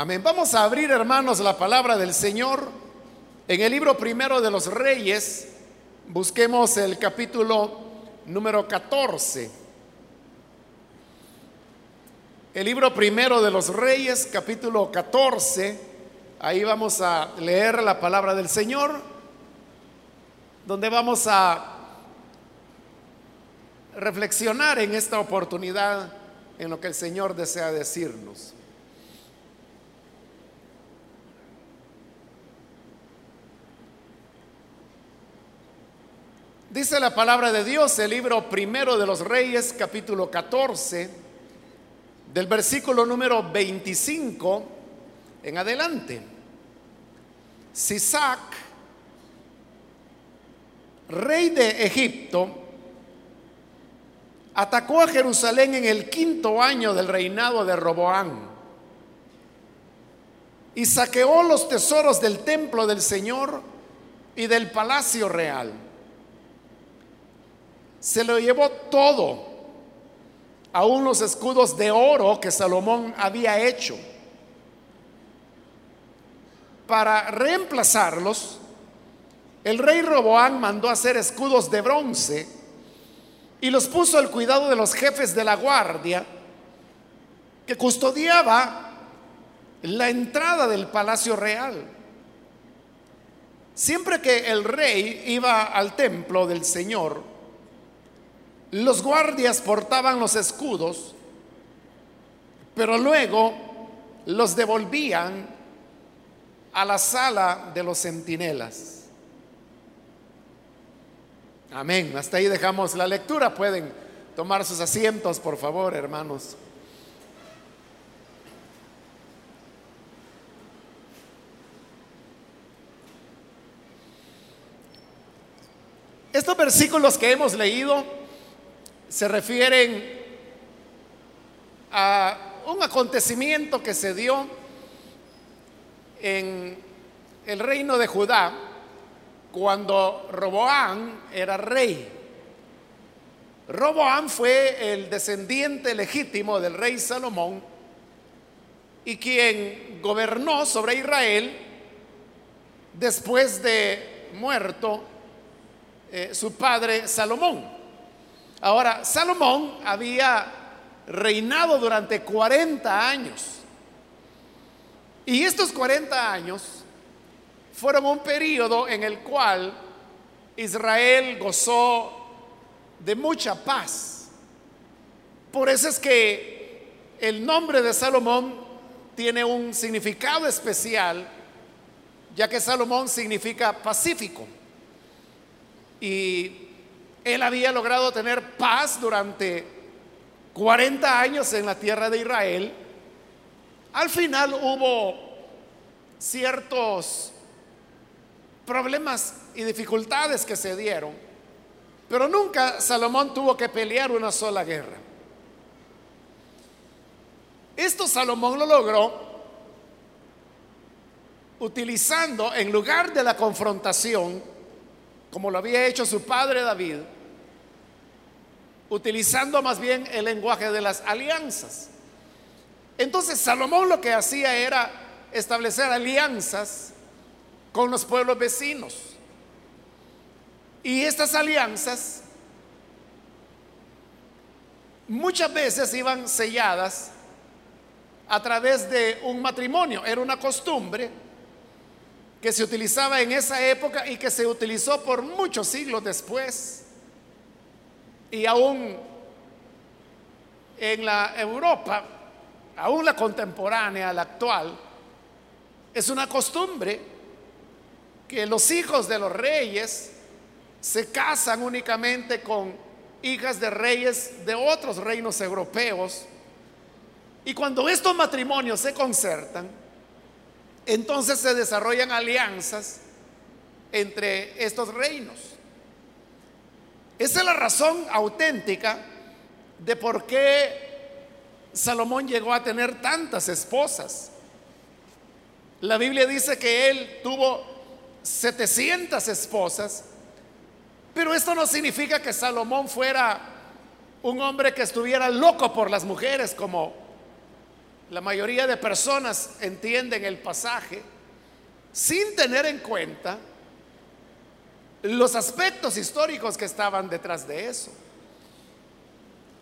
Amén. Vamos a abrir, hermanos, la palabra del Señor en el libro primero de los Reyes. Busquemos el capítulo número 14. El libro primero de los Reyes, capítulo 14. Ahí vamos a leer la palabra del Señor, donde vamos a reflexionar en esta oportunidad en lo que el Señor desea decirnos. Dice la palabra de Dios, el libro primero de los Reyes, capítulo 14, del versículo número 25 en adelante. Sisac, rey de Egipto, atacó a Jerusalén en el quinto año del reinado de Roboán y saqueó los tesoros del templo del Señor y del palacio real se lo llevó todo, aún los escudos de oro que Salomón había hecho. Para reemplazarlos, el rey Roboán mandó hacer escudos de bronce y los puso al cuidado de los jefes de la guardia que custodiaba la entrada del palacio real. Siempre que el rey iba al templo del Señor, los guardias portaban los escudos, pero luego los devolvían a la sala de los centinelas. Amén. Hasta ahí dejamos la lectura. Pueden tomar sus asientos, por favor, hermanos. Estos versículos que hemos leído se refieren a un acontecimiento que se dio en el reino de Judá cuando Roboán era rey. Roboán fue el descendiente legítimo del rey Salomón y quien gobernó sobre Israel después de muerto eh, su padre Salomón. Ahora, Salomón había reinado durante 40 años. Y estos 40 años fueron un periodo en el cual Israel gozó de mucha paz. Por eso es que el nombre de Salomón tiene un significado especial, ya que Salomón significa pacífico. Y él había logrado tener paz durante 40 años en la tierra de Israel. Al final hubo ciertos problemas y dificultades que se dieron, pero nunca Salomón tuvo que pelear una sola guerra. Esto Salomón lo logró utilizando en lugar de la confrontación, como lo había hecho su padre David, utilizando más bien el lenguaje de las alianzas. Entonces Salomón lo que hacía era establecer alianzas con los pueblos vecinos. Y estas alianzas muchas veces iban selladas a través de un matrimonio. Era una costumbre que se utilizaba en esa época y que se utilizó por muchos siglos después. Y aún en la Europa, aún la contemporánea, la actual, es una costumbre que los hijos de los reyes se casan únicamente con hijas de reyes de otros reinos europeos. Y cuando estos matrimonios se concertan, entonces se desarrollan alianzas entre estos reinos. Esa es la razón auténtica de por qué Salomón llegó a tener tantas esposas. La Biblia dice que él tuvo 700 esposas, pero esto no significa que Salomón fuera un hombre que estuviera loco por las mujeres como la mayoría de personas entienden el pasaje sin tener en cuenta los aspectos históricos que estaban detrás de eso.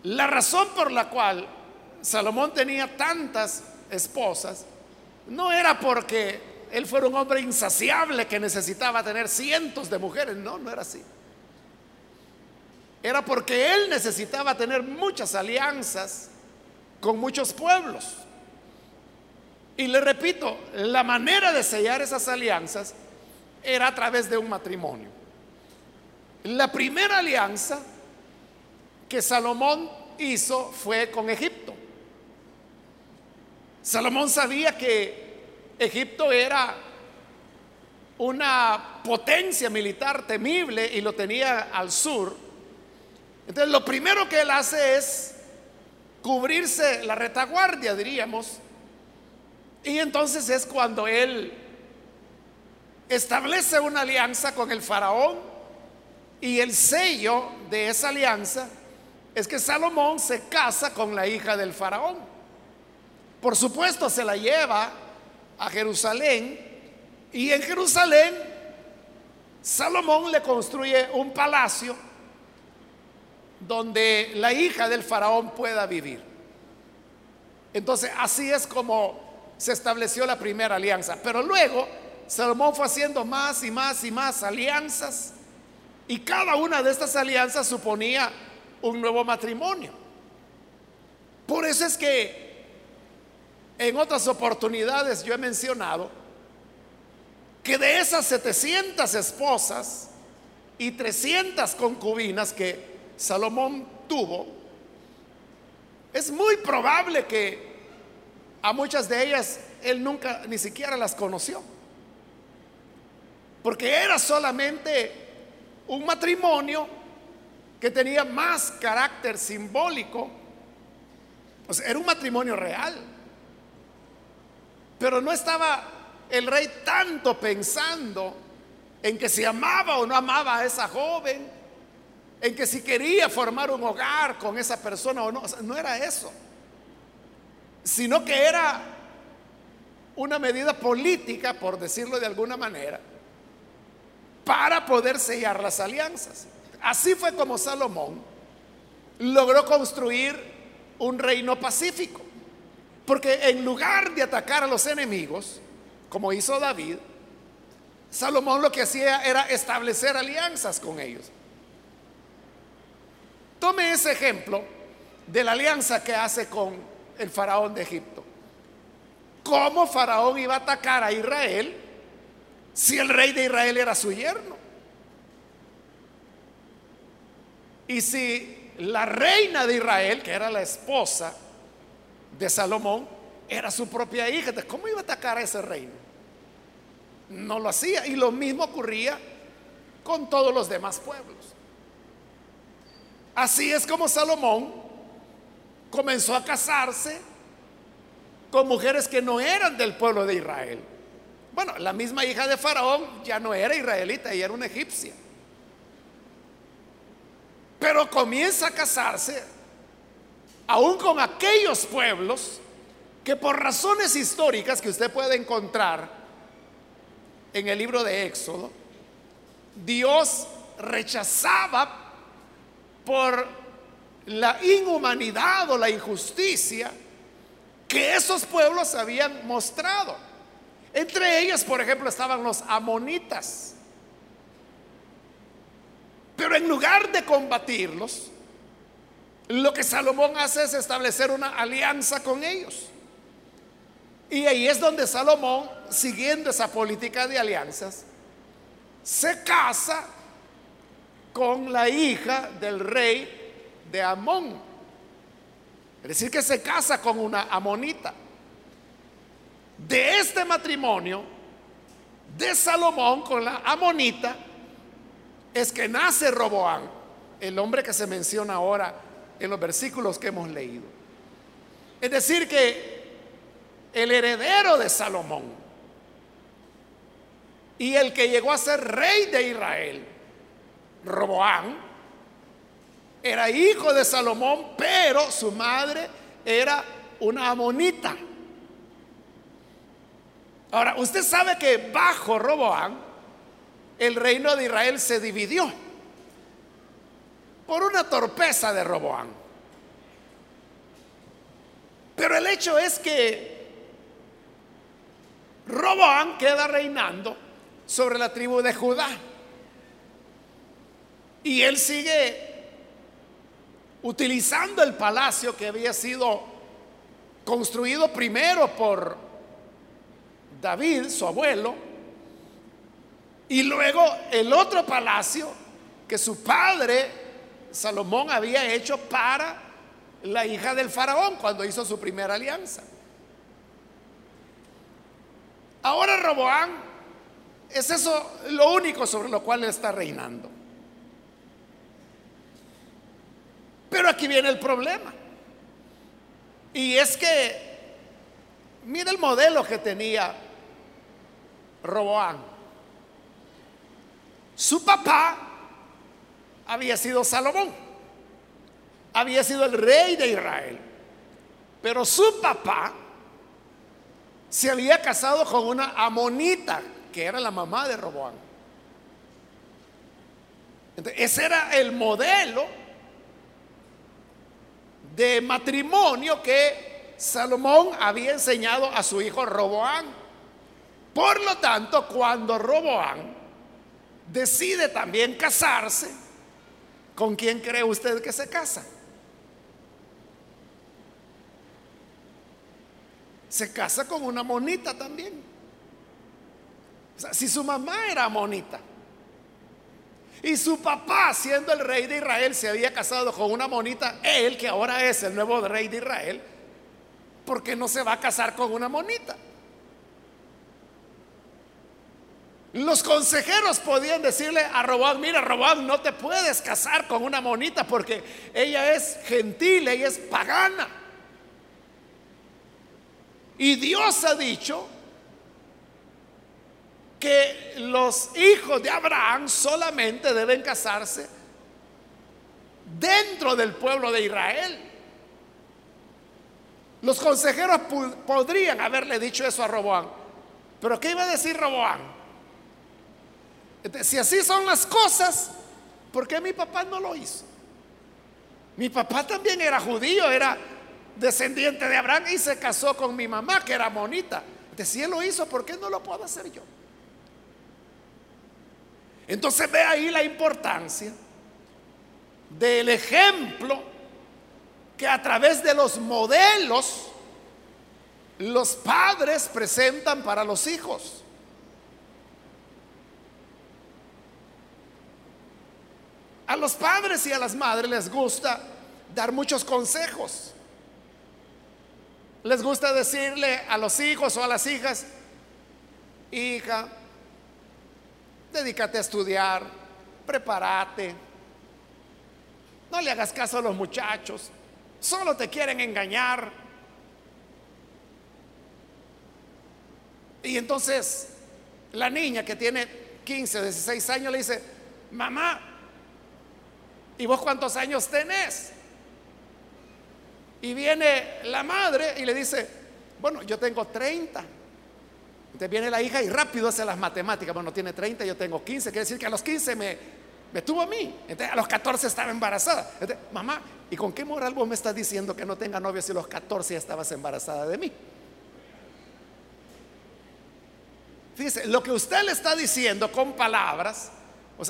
La razón por la cual Salomón tenía tantas esposas no era porque él fuera un hombre insaciable que necesitaba tener cientos de mujeres, no, no era así. Era porque él necesitaba tener muchas alianzas con muchos pueblos. Y le repito, la manera de sellar esas alianzas era a través de un matrimonio. La primera alianza que Salomón hizo fue con Egipto. Salomón sabía que Egipto era una potencia militar temible y lo tenía al sur. Entonces lo primero que él hace es cubrirse la retaguardia, diríamos. Y entonces es cuando él establece una alianza con el faraón y el sello de esa alianza es que Salomón se casa con la hija del faraón. Por supuesto, se la lleva a Jerusalén y en Jerusalén Salomón le construye un palacio donde la hija del faraón pueda vivir. Entonces, así es como se estableció la primera alianza. Pero luego Salomón fue haciendo más y más y más alianzas y cada una de estas alianzas suponía un nuevo matrimonio. Por eso es que en otras oportunidades yo he mencionado que de esas 700 esposas y 300 concubinas que Salomón tuvo, es muy probable que a muchas de ellas él nunca ni siquiera las conoció. Porque era solamente un matrimonio que tenía más carácter simbólico. O sea, era un matrimonio real. Pero no estaba el rey tanto pensando en que si amaba o no amaba a esa joven, en que si quería formar un hogar con esa persona o no. no era eso. Sino que era una medida política, por decirlo de alguna manera, para poder sellar las alianzas. Así fue como Salomón logró construir un reino pacífico. Porque en lugar de atacar a los enemigos, como hizo David, Salomón lo que hacía era establecer alianzas con ellos. Tome ese ejemplo de la alianza que hace con el faraón de Egipto. ¿Cómo faraón iba a atacar a Israel si el rey de Israel era su yerno? Y si la reina de Israel, que era la esposa de Salomón, era su propia hija, ¿cómo iba a atacar a ese reino? No lo hacía. Y lo mismo ocurría con todos los demás pueblos. Así es como Salomón comenzó a casarse con mujeres que no eran del pueblo de Israel. Bueno, la misma hija de Faraón ya no era israelita, ella era una egipcia. Pero comienza a casarse aún con aquellos pueblos que por razones históricas que usted puede encontrar en el libro de Éxodo, Dios rechazaba por la inhumanidad o la injusticia que esos pueblos habían mostrado. Entre ellos, por ejemplo, estaban los amonitas. Pero en lugar de combatirlos, lo que Salomón hace es establecer una alianza con ellos. Y ahí es donde Salomón, siguiendo esa política de alianzas, se casa con la hija del rey de Amón. Es decir, que se casa con una amonita. De este matrimonio de Salomón con la amonita, es que nace Roboán, el hombre que se menciona ahora en los versículos que hemos leído. Es decir, que el heredero de Salomón y el que llegó a ser rey de Israel, Roboán, era hijo de Salomón, pero su madre era una amonita. Ahora, usted sabe que bajo Roboán el reino de Israel se dividió por una torpeza de Roboán. Pero el hecho es que Roboán queda reinando sobre la tribu de Judá. Y él sigue utilizando el palacio que había sido construido primero por David, su abuelo, y luego el otro palacio que su padre Salomón había hecho para la hija del faraón cuando hizo su primera alianza. Ahora Roboán es eso lo único sobre lo cual está reinando. Pero aquí viene el problema. Y es que, mira el modelo que tenía Roboán. Su papá había sido Salomón, había sido el rey de Israel, pero su papá se había casado con una amonita, que era la mamá de Roboán. ese era el modelo de matrimonio que Salomón había enseñado a su hijo Roboán. Por lo tanto, cuando Roboán decide también casarse, ¿con quién cree usted que se casa? Se casa con una monita también. O sea, si su mamá era monita y su papá, siendo el rey de Israel, se había casado con una monita, él que ahora es el nuevo rey de Israel, ¿por qué no se va a casar con una monita? Los consejeros podían decirle a Robán, mira Robán, no te puedes casar con una monita porque ella es gentil, ella es pagana. Y Dios ha dicho que los hijos de Abraham solamente deben casarse dentro del pueblo de Israel. Los consejeros podrían haberle dicho eso a Roboán. Pero ¿qué iba a decir Roboán? si así son las cosas, ¿por qué mi papá no lo hizo? Mi papá también era judío, era descendiente de Abraham y se casó con mi mamá, que era monita. si él lo hizo, ¿por qué no lo puedo hacer yo? Entonces ve ahí la importancia del ejemplo que a través de los modelos los padres presentan para los hijos. A los padres y a las madres les gusta dar muchos consejos. Les gusta decirle a los hijos o a las hijas, hija, dedícate a estudiar, prepárate, no le hagas caso a los muchachos, solo te quieren engañar. Y entonces la niña que tiene 15, 16 años le dice, mamá, ¿Y vos cuántos años tenés? Y viene la madre y le dice, bueno, yo tengo 30. Entonces viene la hija y rápido hace las matemáticas. Bueno, tiene 30, yo tengo 15. Quiere decir que a los 15 me, me tuvo a mí. Entonces a los 14 estaba embarazada. Mamá, ¿y con qué moral vos me estás diciendo que no tenga novio si a los 14 ya estabas embarazada de mí? Fíjese, lo que usted le está diciendo con palabras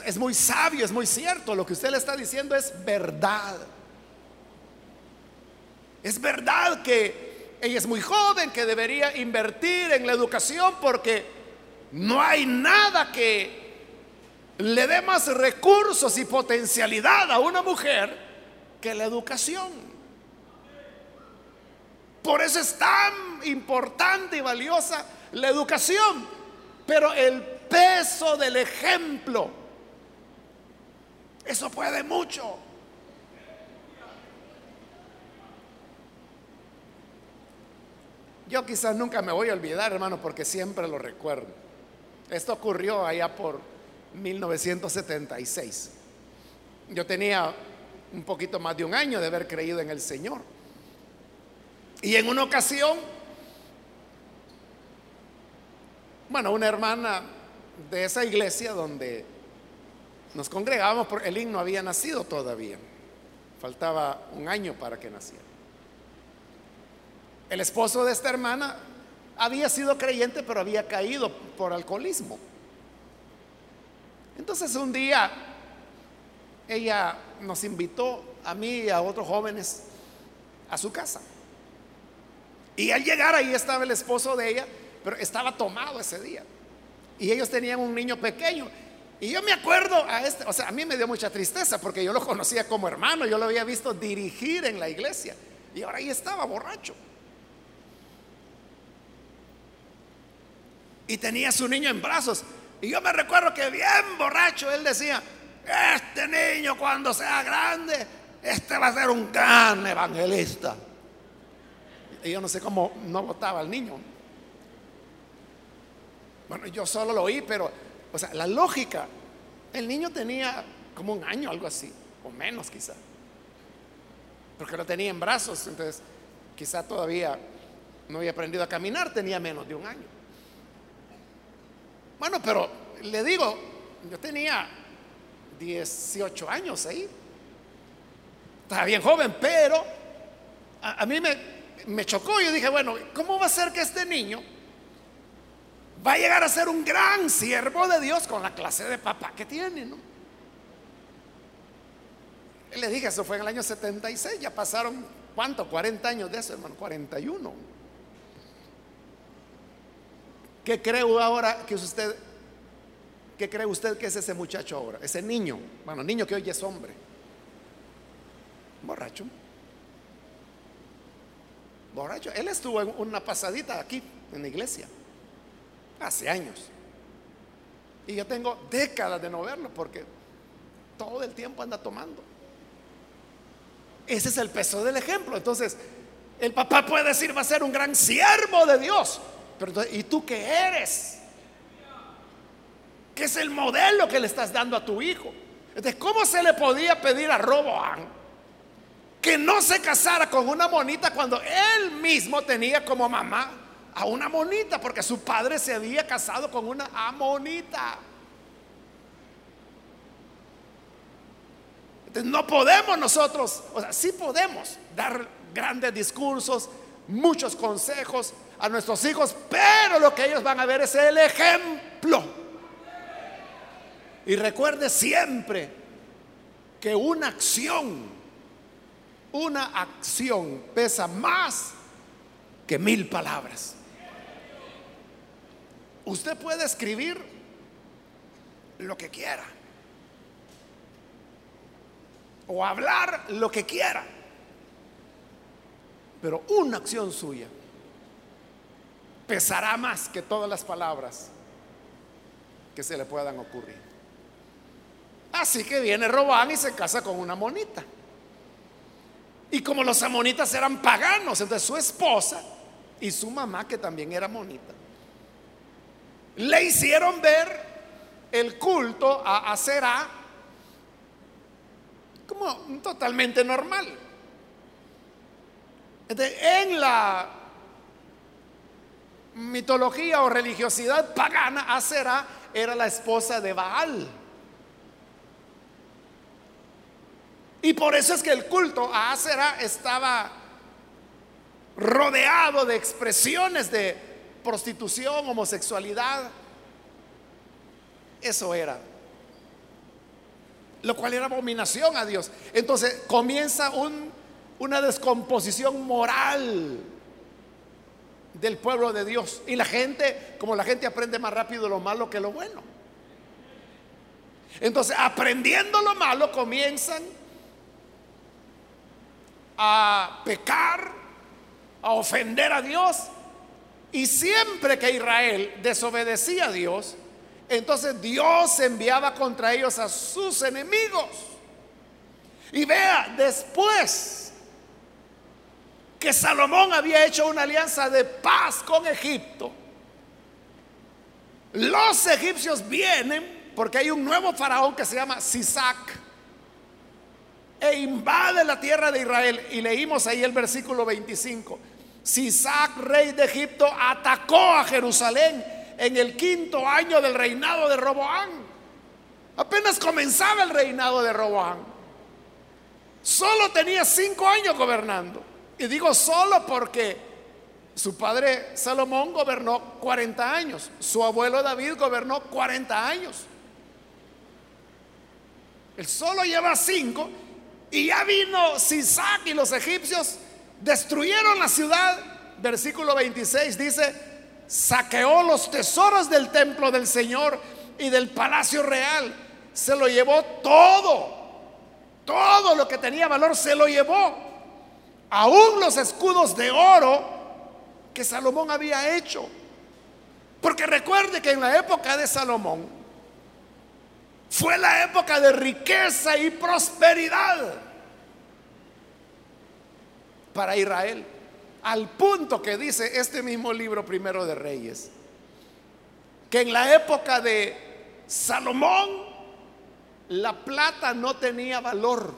es muy sabio, es muy cierto. Lo que usted le está diciendo es verdad. Es verdad que ella es muy joven, que debería invertir en la educación porque no hay nada que le dé más recursos y potencialidad a una mujer que la educación. Por eso es tan importante y valiosa la educación. Pero el peso del ejemplo eso puede mucho. Yo quizás nunca me voy a olvidar, hermano, porque siempre lo recuerdo. Esto ocurrió allá por 1976. Yo tenía un poquito más de un año de haber creído en el Señor. Y en una ocasión bueno, una hermana de esa iglesia donde nos congregábamos, el no había nacido todavía. Faltaba un año para que naciera. El esposo de esta hermana había sido creyente, pero había caído por alcoholismo. Entonces un día ella nos invitó a mí y a otros jóvenes a su casa. Y al llegar ahí estaba el esposo de ella, pero estaba tomado ese día. Y ellos tenían un niño pequeño. Y yo me acuerdo a este, o sea, a mí me dio mucha tristeza porque yo lo conocía como hermano, yo lo había visto dirigir en la iglesia. Y ahora ahí estaba borracho. Y tenía su niño en brazos. Y yo me recuerdo que bien borracho él decía, este niño cuando sea grande, este va a ser un gran evangelista. Y yo no sé cómo no votaba al niño. Bueno, yo solo lo oí, pero, o sea, la lógica, el niño tenía como un año, algo así, o menos quizá. Porque lo tenía en brazos, entonces quizá todavía no había aprendido a caminar, tenía menos de un año. Bueno, pero le digo, yo tenía 18 años ahí. Estaba bien joven, pero a, mí me, chocó. Yo dije, bueno, ¿cómo va a ser que este niño va a llegar a ser un gran siervo de Dios con la clase de papá que tiene, ¿no? Le dije, eso fue en el año 76, ya pasaron, ¿cuánto? 40 años de eso, hermano, 41. ¿Qué cree ahora que usted, qué cree usted que es ese muchacho ahora? Ese niño, bueno, niño que hoy es hombre, borracho. Borracho. Él estuvo en una pasadita aquí, en la iglesia hace años. Y yo tengo décadas de no verlo porque todo el tiempo anda tomando. Ese es el peso del ejemplo. Entonces, el papá puede decir, va a ser un gran siervo de Dios. Pero ¿y tú qué eres? ¿Qué es el modelo que le estás dando a tu hijo? Entonces, ¿cómo se le podía pedir a Roboán que no se casara con una monita cuando él mismo tenía como mamá a una monita, porque su padre se había casado con una amonita. Entonces, no podemos nosotros, o sea, sí podemos dar grandes discursos, muchos consejos a nuestros hijos, pero lo que ellos van a ver es el ejemplo. Y recuerde siempre que una acción, una acción pesa más que mil palabras. Usted puede escribir lo que quiera. O hablar lo que quiera. Pero una acción suya pesará más que todas las palabras que se le puedan ocurrir. Así que viene Robán y se casa con una monita. Y como los amonitas eran paganos, entonces su esposa y su mamá, que también era monita, le hicieron ver el culto a Aserá como totalmente normal. En la mitología o religiosidad pagana, Aserá era la esposa de Baal. Y por eso es que el culto a Aserá estaba rodeado de expresiones de prostitución, homosexualidad. Eso era. Lo cual era abominación a Dios. Entonces comienza una descomposición moral del pueblo de Dios. Y la gente, como la gente aprende más rápido lo malo que lo bueno. Entonces, aprendiendo lo malo, comienzan a pecar, a ofender a Dios y siempre que Israel desobedecía a Dios, entonces Dios enviaba contra ellos a sus enemigos. Y vea, después que Salomón había hecho una alianza de paz con Egipto, los egipcios vienen porque hay un nuevo faraón que se llama Sisac e invade la tierra de Israel. Y leímos ahí el versículo 25. Sisac, rey de Egipto, atacó a Jerusalén en el quinto año del reinado de Roboán. Apenas comenzaba el reinado de Roboán. Solo tenía cinco años gobernando. Y digo solo porque su padre Salomón gobernó 40 años. Su abuelo David gobernó 40 años. Él solo lleva cinco y ya vino Sisac y los egipcios destruyeron la ciudad. Versículo 26 dice, saqueó los tesoros del templo del Señor y del palacio real. Se lo llevó todo. Todo lo que tenía valor se lo llevó. Aún los escudos de oro que Salomón había hecho. Porque recuerde que en la época de Salomón fue la época de riqueza y prosperidad para Israel. Al punto que dice este mismo libro primero de Reyes, que en la época de Salomón la plata no tenía valor,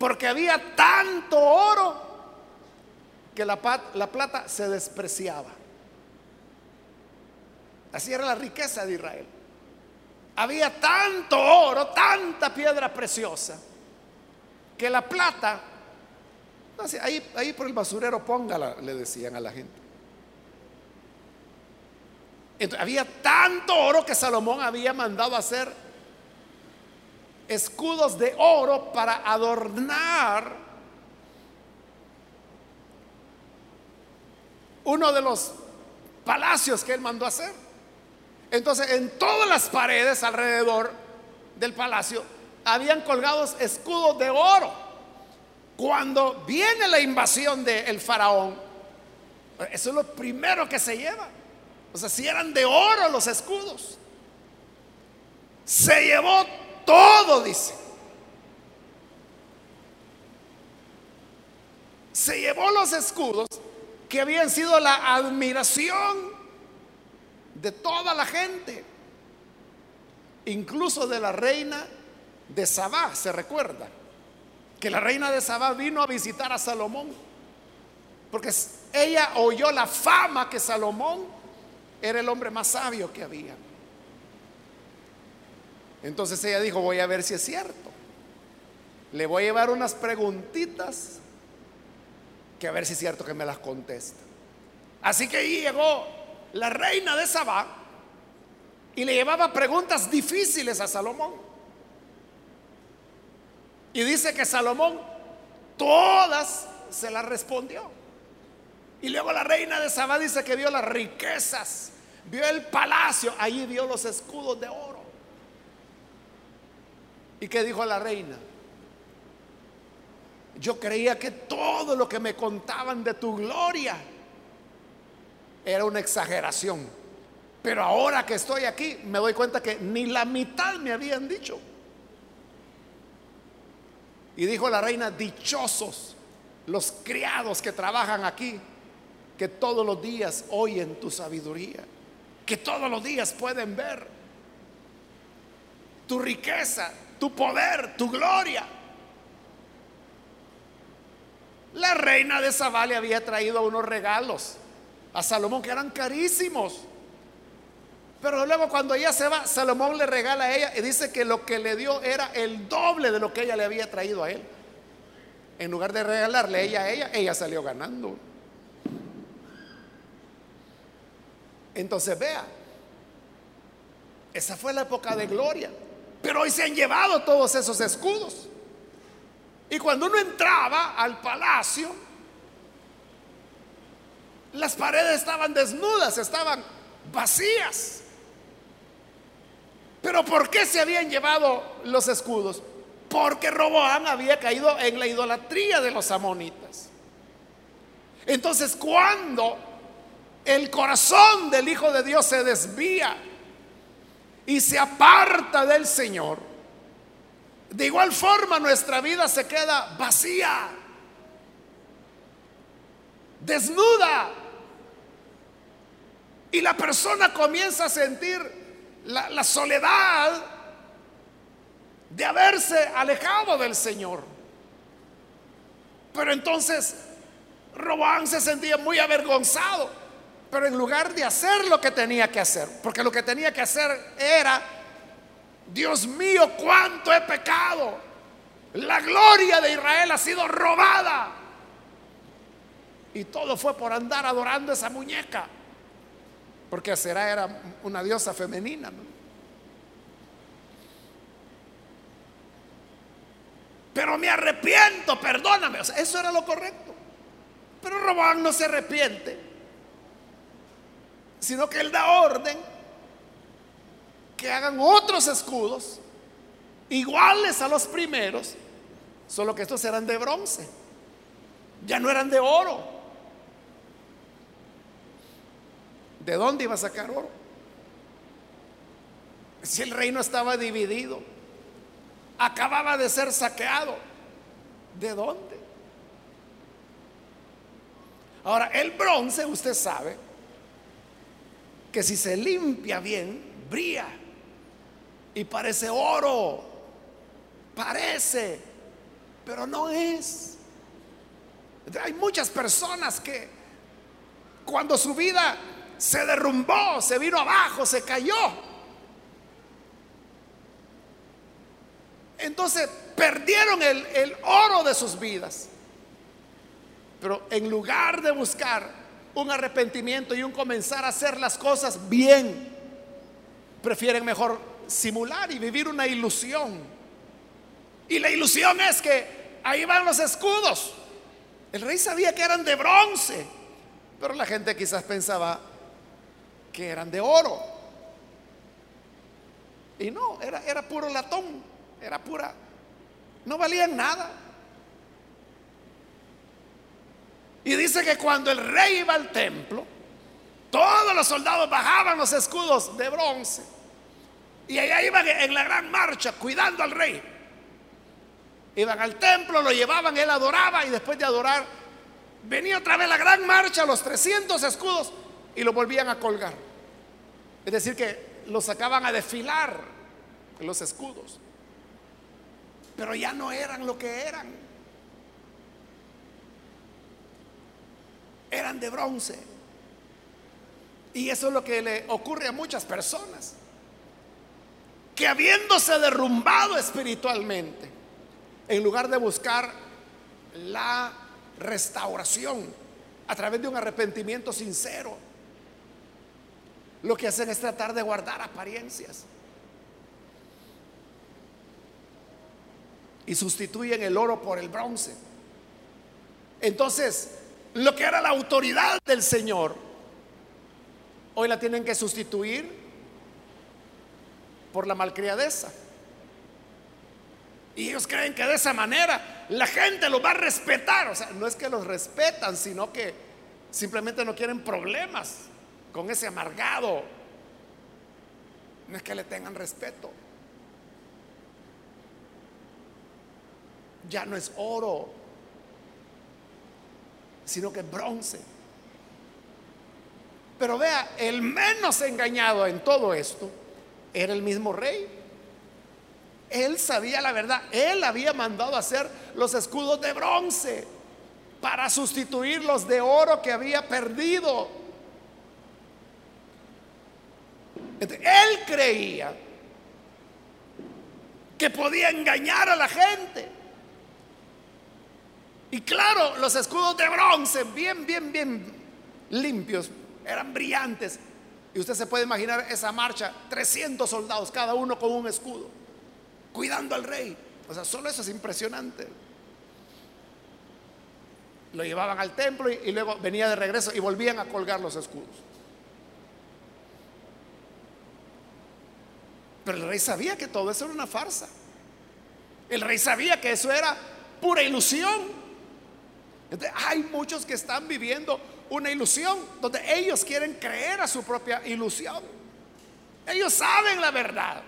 porque había tanto oro que la, la plata se despreciaba. Así era la riqueza de Israel. Había tanto oro, tanta piedra preciosa, que la plata ahí, por el basurero póngala, le decían a la gente. Había tanto oro que Salomón había mandado hacer escudos de oro para adornar uno de los palacios que él mandó hacer. Entonces, en todas las paredes alrededor del palacio habían colgados escudos de oro. Cuando viene la invasión del faraón, eso es lo primero que se lleva. O sea, si eran de oro los escudos. Se llevó todo, dice. Se llevó los escudos que habían sido la admiración de toda la gente, incluso de la reina de Sabá, se recuerda que la reina de Sabá vino a visitar a Salomón, porque ella oyó la fama que Salomón era el hombre más sabio que había. Entonces ella dijo, voy a ver si es cierto. Le voy a llevar unas preguntitas que a ver si es cierto que me las contesta. Así que ahí llegó la reina de Sabá y le llevaba preguntas difíciles a Salomón. Y dice que Salomón todas se las respondió. Y luego la reina de Sabá dice que vio las riquezas, vio el palacio, allí vio los escudos de oro. ¿Y qué dijo la reina? Yo creía que todo lo que me contaban de tu gloria era una exageración. Pero ahora que estoy aquí me doy cuenta que ni la mitad me habían dicho. Y dijo la reina, dichosos los criados que trabajan aquí, que todos los días oyen tu sabiduría, que todos los días pueden ver tu riqueza, tu poder, tu gloria. La reina de Sabá le había traído unos regalos a Salomón que eran carísimos. Pero luego cuando ella se va, Salomón le regala a ella y dice que lo que le dio era el doble de lo que ella le había traído a él. En lugar de regalarle ella a ella, ella salió ganando. Entonces vea, esa fue la época de gloria. Pero hoy se han llevado todos esos escudos. Y cuando uno entraba al palacio, las paredes estaban desnudas, estaban vacías. Pero ¿por qué se habían llevado los escudos? Porque Roboam había caído en la idolatría de los amonitas. Entonces, cuando el corazón del Hijo de Dios se desvía y se aparta del Señor, de igual forma nuestra vida se queda vacía, desnuda. Y la persona comienza a sentir la, soledad de haberse alejado del Señor. Pero entonces Robán se sentía muy avergonzado Pero en lugar de hacer lo que tenía que hacer, porque lo que tenía que hacer era, Dios mío, cuánto he pecado. La gloria de Israel ha sido robada. Y todo fue por andar adorando esa muñeca. Porque Será era una diosa femenina. Pero me arrepiento, perdóname. eso era lo correcto. Pero Roboam no se arrepiente, sino que él da orden que hagan otros escudos iguales a los primeros, solo que estos eran de bronce, ya no eran de oro. ¿De dónde iba a sacar oro? Si el reino estaba dividido, acababa de ser saqueado, ¿de dónde? Ahora, el bronce, usted sabe, que si se limpia bien, brilla y parece oro, parece, pero no es. Hay muchas personas que cuando su vida se derrumbó, se vino abajo, se cayó. Entonces perdieron el, el, oro de sus vidas. Pero en lugar de buscar un arrepentimiento y un comenzar a hacer las cosas bien, prefieren mejor simular y vivir una ilusión. Y la ilusión es que ahí van los escudos. El rey sabía que eran de bronce, pero la gente quizás pensaba, que eran de oro. Y no, era, era puro latón, era pura, no valían nada. Y dice que cuando el rey iba al templo, todos los soldados bajaban los escudos de bronce. Y allá iban en la gran marcha cuidando al rey. Iban al templo, lo llevaban, él adoraba y después de adorar, venía otra vez la gran marcha, los 300 escudos y lo volvían a colgar. Es decir, que lo sacaban a desfilar los escudos. Pero ya no eran lo que eran. Eran de bronce. Y eso es lo que le ocurre a muchas personas. Que habiéndose derrumbado espiritualmente, en lugar de buscar la restauración a través de un arrepentimiento sincero, lo que hacen es tratar de guardar apariencias. Y sustituyen el oro por el bronce. Entonces, lo que era la autoridad del Señor, hoy la tienen que sustituir por la malcriadeza. Y ellos creen que de esa manera la gente los va a respetar. O sea, no es que los respetan, sino que simplemente no quieren problemas con ese amargado. No es que le tengan respeto. Ya no es oro, sino que es bronce. Pero vea, el menos engañado en todo esto era el mismo rey. Él sabía la verdad. Él había mandado hacer los escudos de bronce para sustituir los de oro que había perdido. él creía que podía engañar a la gente. Y claro, los escudos de bronce, bien, bien, bien limpios, eran brillantes. Y usted se puede imaginar esa marcha, 300 soldados, cada uno con un escudo, cuidando al rey. O sea, solo eso es impresionante. Lo llevaban al templo y, y luego venía de regreso y volvían a colgar los escudos. Pero el rey sabía que todo eso era una farsa. El rey sabía que eso era pura ilusión. Hay muchos que están viviendo una ilusión donde ellos quieren creer a su propia ilusión. Ellos saben la verdad.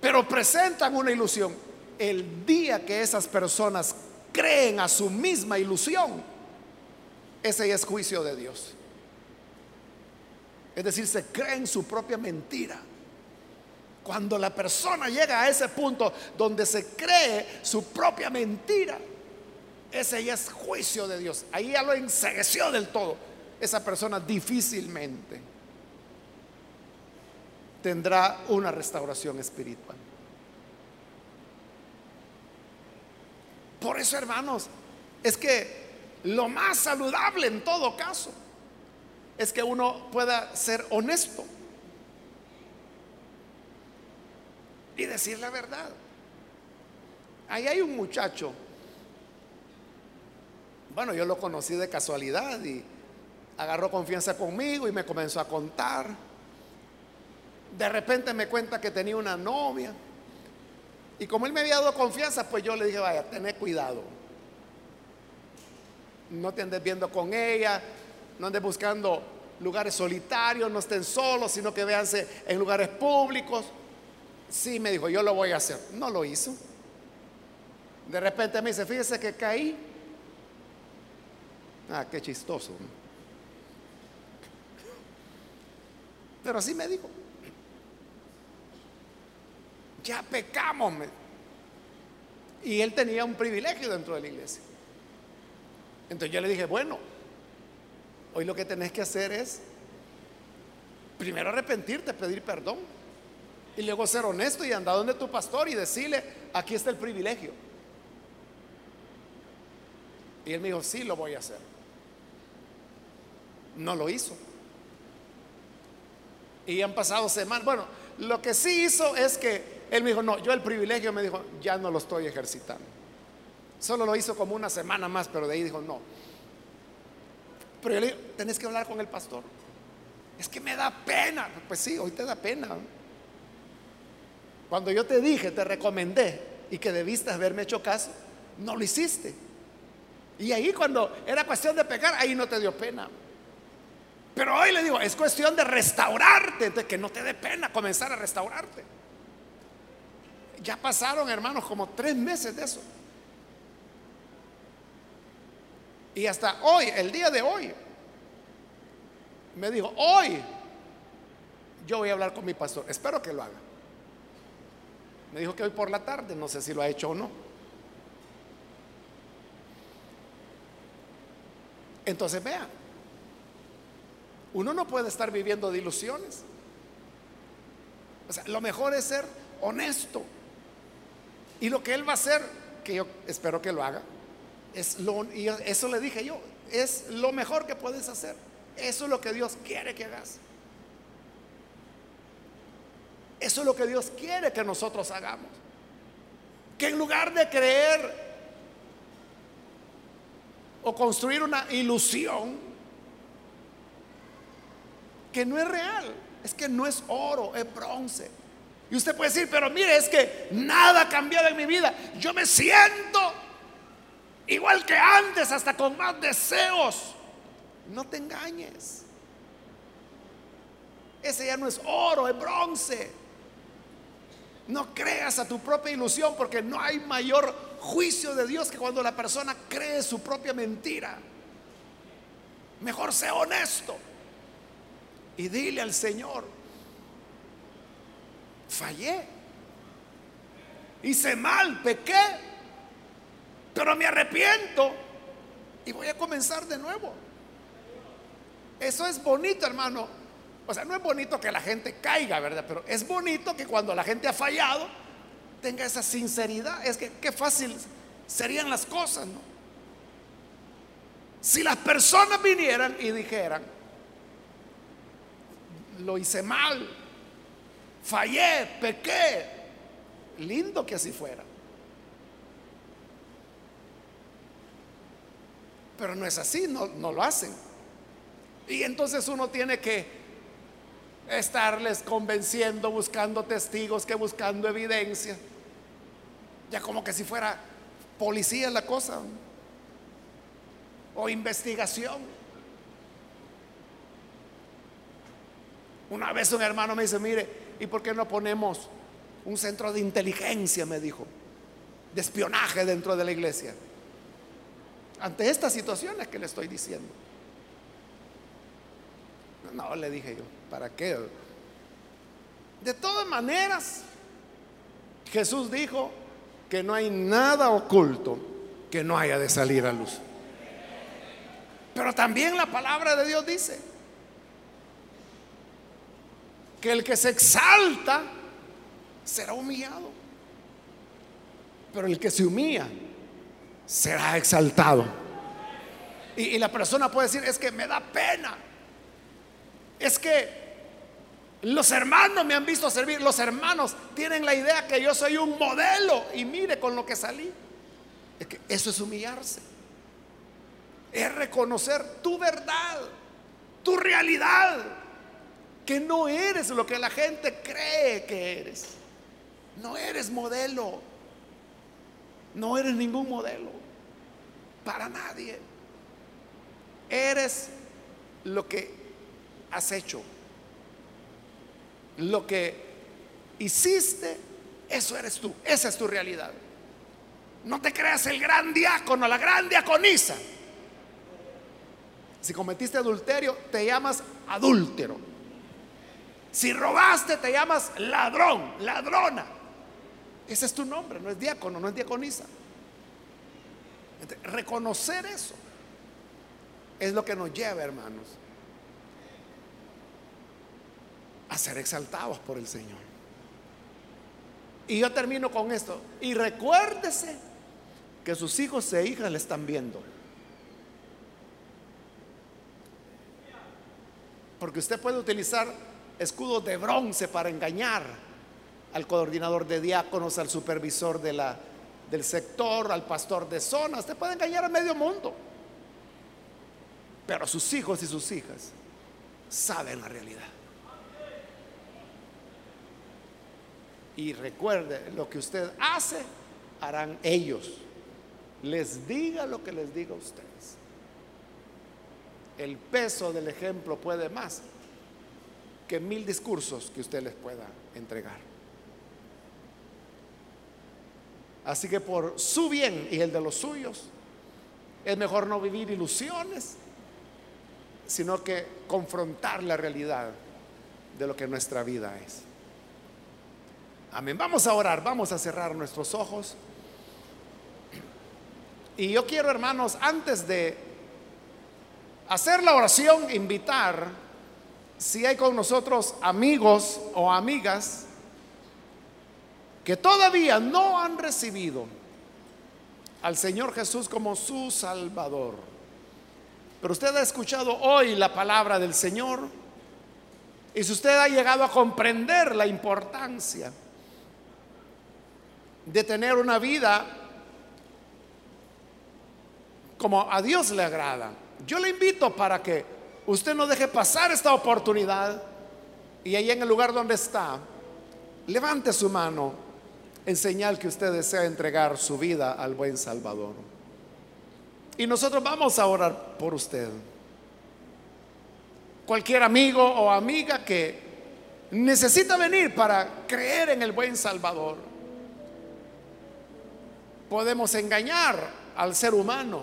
Pero presentan una ilusión. El día que esas personas creen a su misma ilusión, ese es juicio de Dios. Es decir, se cree en su propia mentira. Cuando la persona llega a ese punto donde se cree su propia mentira, ese ya es juicio de Dios. Ahí ya lo ensegueció del todo. Esa persona difícilmente tendrá una restauración espiritual. Por eso, hermanos, es que lo más saludable en todo caso es que uno pueda ser honesto y decir la verdad. Ahí hay un muchacho, bueno, yo lo conocí de casualidad y agarró confianza conmigo y me comenzó a contar. De repente me cuenta que tenía una novia. Y como él me había dado confianza, pues yo le dije, vaya, tené cuidado. No te andes viendo con ella, no andes buscando lugares solitarios, no estén solos, sino que véanse en lugares públicos. Sí, me dijo, yo lo voy a hacer. No lo hizo. De repente me dice, fíjese que caí. Ah, qué chistoso. Pero así me dijo. Ya pecamos. Y él tenía un privilegio dentro de la iglesia. Entonces yo le dije, bueno, hoy lo que tenés que hacer es primero arrepentirte, pedir perdón. Y luego ser honesto y andar donde tu pastor y decirle, aquí está el privilegio. Y él me dijo, sí, lo voy a hacer. No lo hizo. Y han pasado semanas. Bueno, lo que sí hizo es que él me dijo, no, yo el privilegio me dijo, ya no lo estoy ejercitando. Solo lo hizo como una semana más, pero de ahí dijo, no. Pero yo le digo, tenés que hablar con el pastor. Es que me da pena. Pues sí, hoy te da pena. Cuando yo te dije, te recomendé y que debiste haberme hecho caso, no lo hiciste. Y ahí cuando era cuestión de pecar, ahí no te dio pena. Pero hoy le digo, es cuestión de restaurarte, de que no te dé pena comenzar a restaurarte. Ya pasaron, hermanos, como tres meses de eso. Y hasta hoy, el día de hoy, me dijo, hoy yo voy a hablar con mi pastor. Espero que lo haga. Me dijo que hoy por la tarde, no sé si lo ha hecho o no. Entonces vean, uno no puede estar viviendo de ilusiones. O sea, lo mejor es ser honesto. Y lo que él va a hacer, que yo espero que lo haga, es lo, y eso le dije yo, es lo mejor que puedes hacer. Eso es lo que Dios quiere que hagas. Eso es lo que Dios quiere que nosotros hagamos. Que en lugar de creer o construir una ilusión que no es real, es que no es oro, es bronce. Y usted puede decir, pero mire, es que nada ha cambiado en mi vida. Yo me siento igual que antes, hasta con más deseos. No te engañes. Ese ya no es oro, es bronce. No creas a tu propia ilusión porque no hay mayor juicio de Dios que cuando la persona cree su propia mentira. Mejor sea honesto y dile al Señor, fallé, hice mal, pequé, pero me arrepiento y voy a comenzar de nuevo. Eso es bonito, hermano. O sea, no es bonito que la gente caiga, ¿verdad? Pero es bonito que cuando la gente ha fallado, tenga esa sinceridad. Es que qué fácil serían las cosas, ¿no? Si las personas vinieran y dijeran, lo hice mal, fallé, pequé, lindo que así fuera. Pero no es así, no, no lo hacen. Y entonces uno tiene que estarles convenciendo, buscando testigos, que buscando evidencia. Ya como que si fuera policía la cosa. O investigación. Una vez un hermano me dice, mire, ¿y por qué no ponemos un centro de inteligencia? Me dijo, de espionaje dentro de la iglesia. Ante estas situaciones que le estoy diciendo. No, le dije yo, ¿para qué? De todas maneras, Jesús dijo que no hay nada oculto que no haya de salir a luz. Pero también la palabra de Dios dice que el que se exalta será humillado. Pero el que se humilla será exaltado. Y, y, la persona puede decir, es que me da pena. Es que los hermanos me han visto servir. Los hermanos tienen la idea que yo soy un modelo. Y mire con lo que salí. Eso es humillarse. Es reconocer tu verdad, tu realidad. Que no eres lo que la gente cree que eres. No eres modelo. No eres ningún modelo. Para nadie. Eres lo que has hecho lo que hiciste, eso eres tú, esa es tu realidad. No te creas el gran diácono, la gran diaconisa. Si cometiste adulterio, te llamas adúltero. Si robaste, te llamas ladrón, ladrona. Ese es tu nombre, no es diácono, no es diaconisa. reconocer eso es lo que nos lleva, hermanos, a ser exaltados por el Señor. Y yo termino con esto. Y recuérdese que sus hijos e hijas le están viendo. Porque usted puede utilizar escudos de bronce para engañar al coordinador de diáconos, al supervisor de la, del sector, al pastor de zona. Usted puede engañar a medio mundo. Pero sus hijos y sus hijas saben la realidad. Y recuerde, lo que usted hace, harán ellos. Les diga lo que les diga a ustedes. El peso del ejemplo puede más que mil discursos que usted les pueda entregar. Así que por su bien y el de los suyos, es mejor no vivir ilusiones, sino que confrontar la realidad de lo que nuestra vida es. Amén. Vamos a orar, vamos a cerrar nuestros ojos. Y yo quiero, hermanos, antes de hacer la oración, invitar, si hay con nosotros amigos o amigas que todavía no han recibido al Señor Jesús como su Salvador. Pero usted ha escuchado hoy la palabra del Señor y si usted ha llegado a comprender la importancia de tener una vida como a Dios le agrada. Yo le invito para que usted no deje pasar esta oportunidad y ahí en el lugar donde está, levante su mano en señal que usted desea entregar su vida al buen Salvador. Y nosotros vamos a orar por usted. Cualquier amigo o amiga que necesita venir para creer en el buen Salvador podemos engañar al ser humano,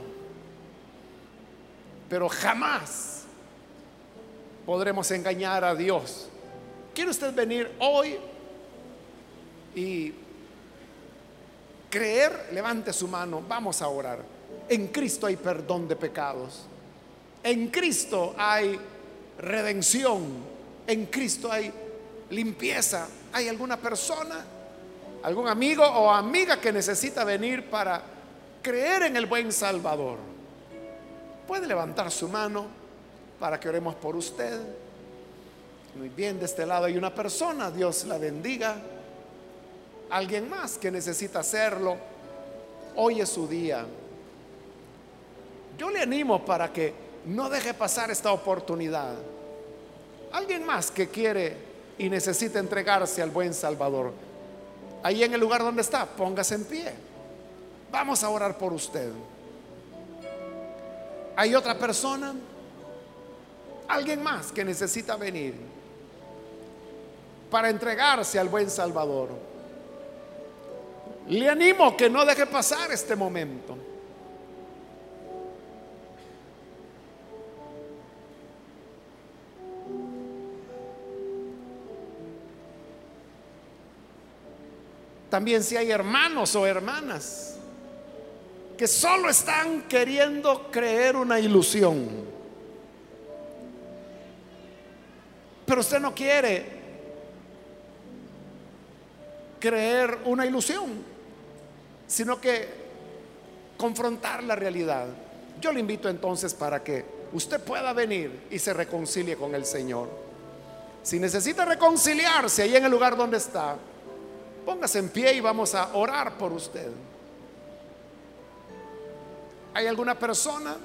pero jamás podremos engañar a Dios. ¿Quiere usted venir hoy y creer? Levante su mano, vamos a orar. En Cristo hay perdón de pecados. En Cristo hay redención. En Cristo hay limpieza. ¿Hay alguna persona? Algún amigo o amiga que necesita venir para creer en el buen Salvador, puede levantar su mano para que oremos por usted. Muy bien, de este lado hay una persona, Dios la bendiga. Alguien más que necesita hacerlo, hoy es su día. Yo le animo para que no deje pasar esta oportunidad. Alguien más que quiere y necesita entregarse al buen Salvador ahí en el lugar donde está, póngase en pie. Vamos a orar por usted. Hay otra persona, alguien más que necesita venir para entregarse al buen Salvador. Le animo que no deje pasar este momento. También si hay hermanos o hermanas que solo están queriendo creer una ilusión. Pero usted no quiere creer una ilusión, sino que confrontar la realidad. Yo le invito entonces para que usted pueda venir y se reconcilie con el Señor. Si necesita reconciliarse ahí en el lugar donde está, póngase en pie y vamos a orar por usted. ¿Hay alguna persona?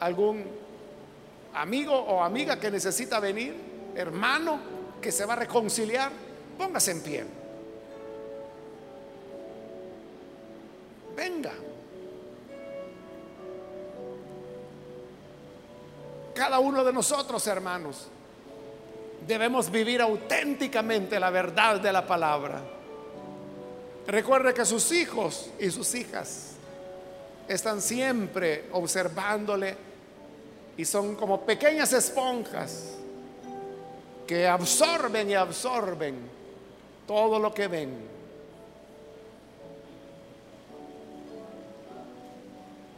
¿Algún amigo o amiga que necesita venir? ¿Hermano que se va a reconciliar? Póngase en pie. Venga. Cada uno de nosotros, hermanos, debemos vivir auténticamente la verdad de la palabra. Recuerde que sus hijos y sus hijas están siempre observándole y son como pequeñas esponjas que absorben y absorben todo lo que ven.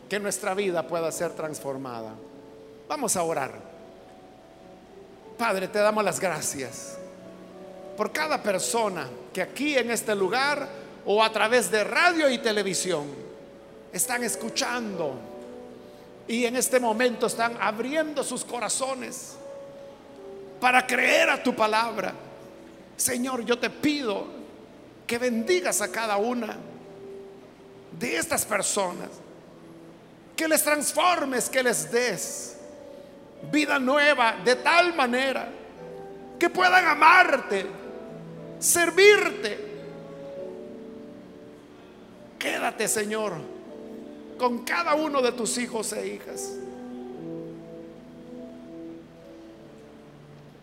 Que nuestra vida pueda ser transformada. Vamos a orar. Padre, te damos las gracias por cada persona que aquí en este lugar o a través de radio y televisión están escuchando y en este momento están abriendo sus corazones para creer a tu palabra. Señor, yo te pido que bendigas a cada una de estas personas, que les transformes, que les des vida nueva de tal manera que puedan amarte, servirte Quédate, Señor, con cada uno de tus hijos e hijas.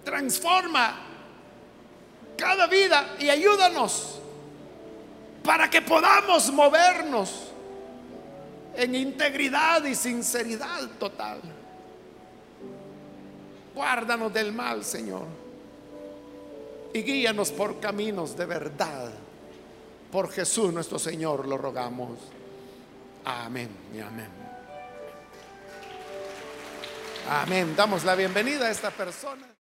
Transforma cada vida y ayúdanos para que podamos movernos en integridad y sinceridad total. Guárdanos del mal, Señor, y guíanos por caminos de verdad. Por Jesús nuestro Señor lo rogamos. Amén y amén. Amén. Damos la bienvenida a esta persona.